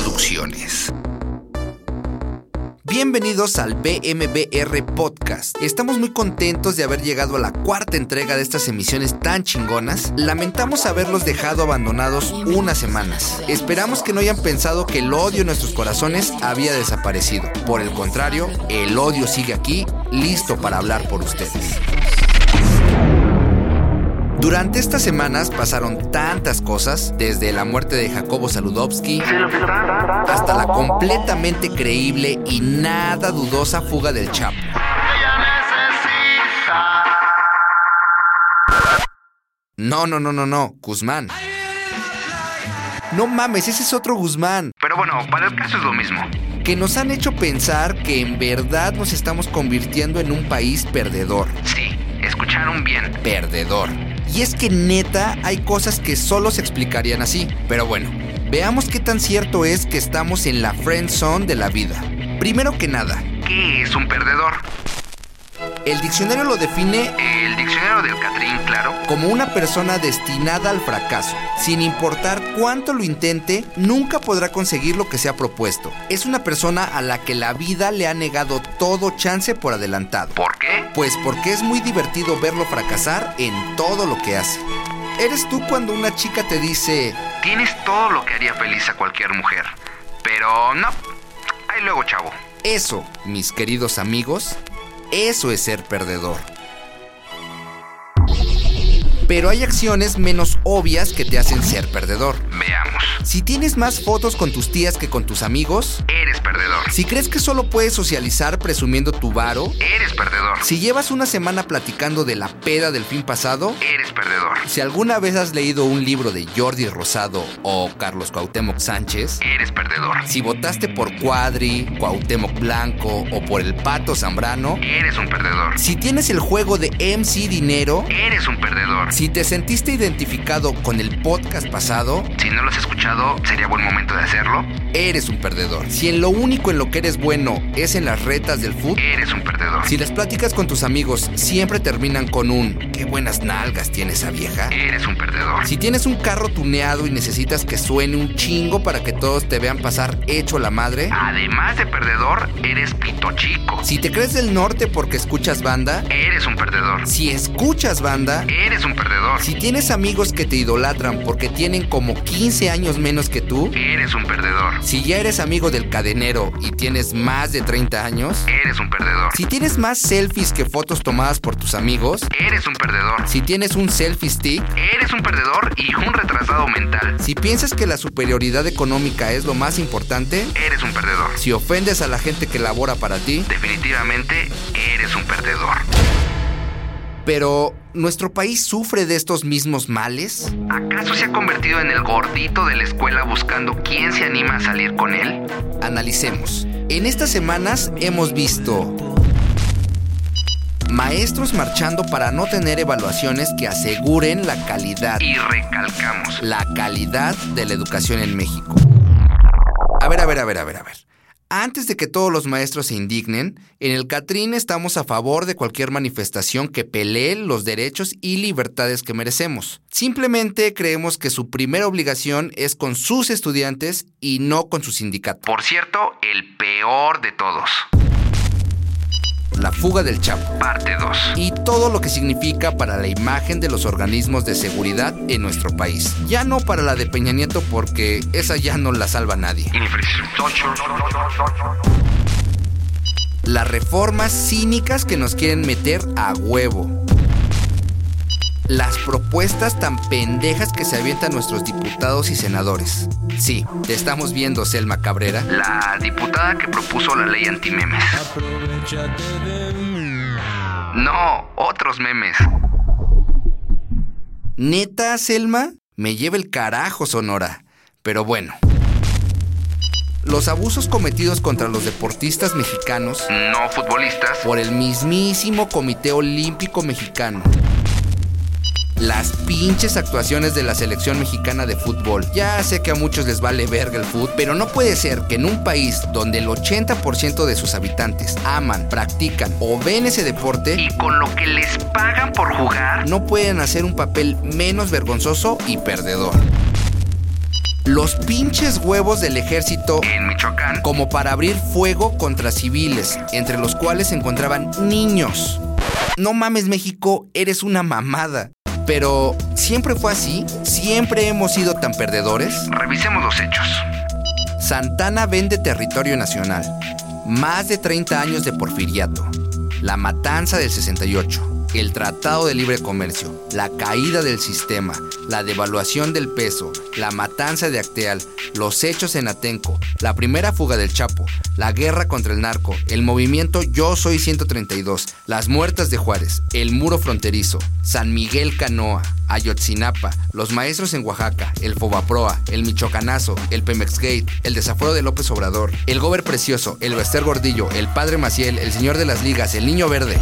Producciones. Bienvenidos al BMBR Podcast. Estamos muy contentos de haber llegado a la cuarta entrega de estas emisiones tan chingonas. Lamentamos haberlos dejado abandonados unas semanas. Esperamos que no hayan pensado que el odio en nuestros corazones había desaparecido. Por el contrario, el odio sigue aquí, listo para hablar por ustedes. Durante estas semanas pasaron tantas cosas, desde la muerte de Jacobo Saludowski hasta la completamente creíble y nada dudosa fuga del Chapo. No, no, no, no, no, Guzmán. No mames, ese es otro Guzmán. Pero bueno, para el caso es lo mismo. Que nos han hecho pensar que en verdad nos estamos convirtiendo en un país perdedor. Sí, escucharon bien. Perdedor. Y es que neta hay cosas que solo se explicarían así. Pero bueno, veamos qué tan cierto es que estamos en la friend zone de la vida. Primero que nada, ¿Qué es un perdedor? El diccionario lo define El diccionario del Catrín, claro. como una persona destinada al fracaso. Sin importar cuánto lo intente, nunca podrá conseguir lo que se ha propuesto. Es una persona a la que la vida le ha negado todo chance por adelantado. ¿Por qué? Pues porque es muy divertido verlo fracasar en todo lo que hace. ¿Eres tú cuando una chica te dice, Tienes todo lo que haría feliz a cualquier mujer. Pero no. Ahí luego, chavo. eso, mis queridos amigos, eso es ser perdedor? Pero hay acciones menos obvias que te hacen ser perdedor. Veamos. Si tienes más fotos con tus tías que con tus amigos, Eres perdedor. si crees que solo puedes socializar presumiendo tu varo, Eres perdedor. si llevas una semana platicando de la peda del fin pasado, Eres perdedor. si alguna vez has leído un libro de Jordi Rosado o Carlos Cuauhtémoc Sánchez, Eres perdedor. si votaste por Cuadri, Cuauhtémoc Blanco o por el Pato Zambrano, Eres un perdedor. si tienes el juego de MC Dinero, Eres un perdedor. Si te sentiste identificado con el podcast pasado, Si no lo has escuchado, sería buen momento de hacerlo. eres un perdedor. Si en lo único en lo que eres bueno es en las retas del fútbol, Eres un perdedor. si las pláticas con tus amigos siempre terminan con un qué buenas nalgas tiene esa vieja, Eres un perdedor. si tienes un carro tuneado y necesitas que suene un chingo para que todos te vean pasar hecho la madre, Además de perdedor, eres pito chico. si te crees del norte porque escuchas banda, Eres un perdedor. si escuchas banda, Eres un perdedor. Si tienes amigos que te idolatran porque tienen como 15 años menos que tú, Eres un perdedor. si ya eres amigo del cadenero y tienes más de 30 años, Eres un perdedor. si tienes más selfies que fotos tomadas por tus amigos, Eres un perdedor. si tienes un selfie stick, Eres un perdedor y un retrasado mental. si piensas que la superioridad económica es lo más importante, Eres un perdedor. si ofendes a la gente que labora para ti, Definitivamente eres un perdedor. Pero ¿nuestro país sufre de estos mismos males? ¿Acaso se ha convertido en el gordito de la escuela buscando quién se anima a salir con él? Analicemos. En estas semanas hemos visto maestros marchando para no tener evaluaciones que aseguren la calidad, Y recalcamos. la calidad de la educación en México. A ver, a ver, a ver, a ver, a ver. Antes de que todos los maestros se indignen, en el Catrín estamos a favor de cualquier manifestación que pelee los derechos y libertades que merecemos. Simplemente creemos que su primera obligación es con sus estudiantes y no con su sindicato. Por cierto, el peor de todos. La fuga del Chapo. Parte 2. y todo lo que significa para la imagen de los organismos de seguridad en nuestro país. Ya no para la de Peña Nieto porque esa ya no la salva nadie. Las reformas cínicas que nos quieren meter a huevo. Las propuestas tan pendejas que se avientan nuestros diputados y senadores. Sí, te estamos viendo, Selma Cabrera. La diputada que propuso la ley antimemes. No, otros memes. Neta, Selma, me lleva el carajo, Sonora. Pero bueno. Los abusos cometidos contra los deportistas mexicanos No futbolistas. por el mismísimo Comité Olímpico Mexicano. Las pinches actuaciones de la selección mexicana de fútbol. Ya sé que a muchos les vale verga el fútbol, pero no puede ser que en un país donde el 80% de sus habitantes aman, practican o ven ese deporte, Y con lo que les pagan por jugar. no pueden hacer un papel menos vergonzoso y perdedor. los pinches huevos del ejército En Michoacán, como para abrir fuego contra civiles, entre los cuales se encontraban niños. No mames México, eres una mamada. Pero, ¿siempre fue así? ¿Siempre hemos sido tan perdedores? revisemos los hechos. Santana vende territorio nacional. Más de 30 años de porfiriato. La matanza del 68. El Tratado de Libre Comercio. La caída del sistema. La devaluación del peso. La matanza de Acteal. Los hechos en Atenco. La primera fuga del Chapo. La guerra contra el narco. El movimiento Yo Soy 132. Las muertas de Juárez. El muro fronterizo. San Miguel Canoa. Ayotzinapa, los maestros en Oaxaca, el Fobaproa, el Michoacanazo, el Pemex Gate, el desafuero de López Obrador, el Gober Precioso, el Bester Gordillo, el Padre Maciel, el Señor de las Ligas, el Niño Verde.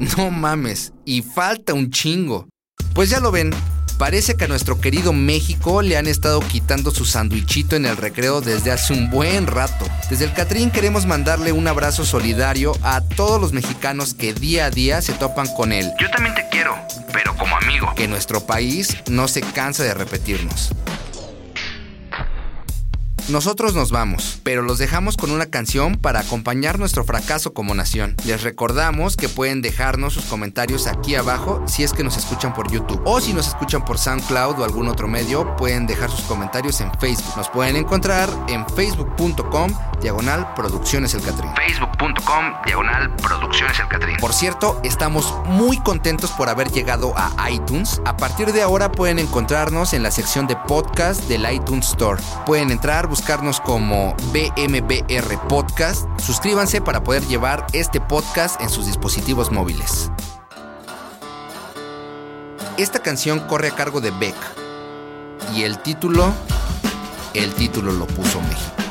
No mames, y falta un chingo. Pues ya lo ven, parece que a nuestro querido México le han estado quitando su sandwichito en el recreo desde hace un buen rato. Desde el Catrín queremos mandarle un abrazo solidario a todos los mexicanos que día a día se topan con él. Yo también te quiero, pero como amigo. Que nuestro país no se cansa de repetirnos. Nosotros nos vamos, pero los dejamos con una canción para acompañar nuestro fracaso como nación. Les recordamos que pueden dejarnos sus comentarios aquí abajo si es que nos escuchan por YouTube o si nos escuchan por SoundCloud o algún otro medio, pueden dejar sus comentarios en Facebook. Nos pueden encontrar en facebook.com diagonal producciones el Catrín. Facebook.com, diagonal, producciones el Catrín. Por cierto, estamos muy contentos por haber llegado a iTunes. A partir de ahora pueden encontrarnos en la sección de podcast del iTunes Store. Pueden entrar, buscarnos como BMBR Podcast. Suscríbanse para poder llevar este podcast en sus dispositivos móviles. Esta canción corre a cargo de Beck. Y el título, el título lo puso México.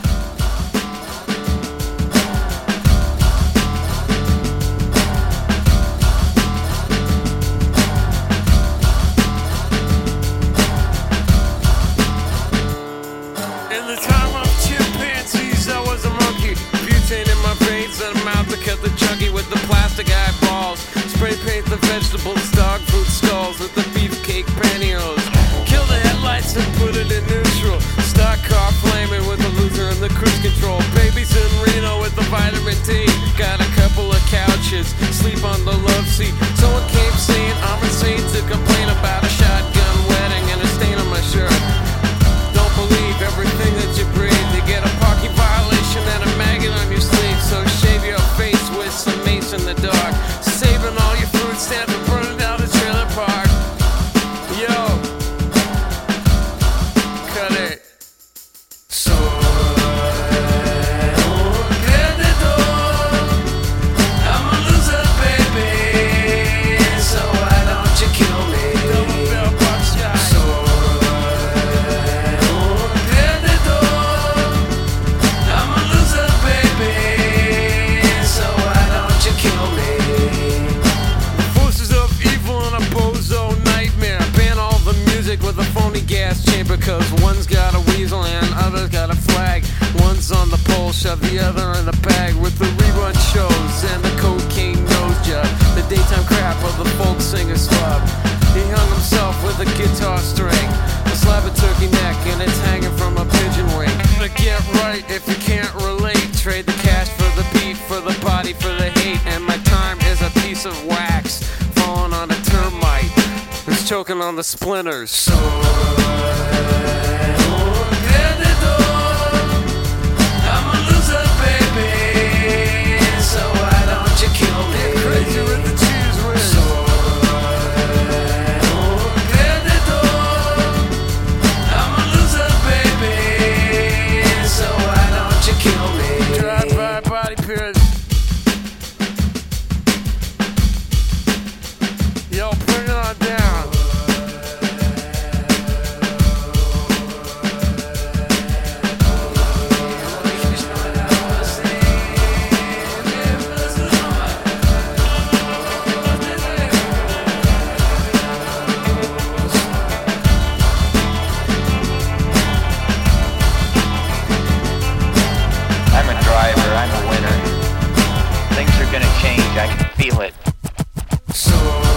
Gas chamber. Cause one's got a weasel and other's got a flag. One's on the pole, shove the other in a bag. With the rerun shows and the cocaine nose job. The daytime crap of the folk singer's slub. He hung himself with a guitar string. A slab of turkey neck and it's hanging from a pigeon wing. But get right if you can't relate. Choking on the splinters. So I'm I'm a driver, I'm a winner. Things are gonna change, I can feel it. So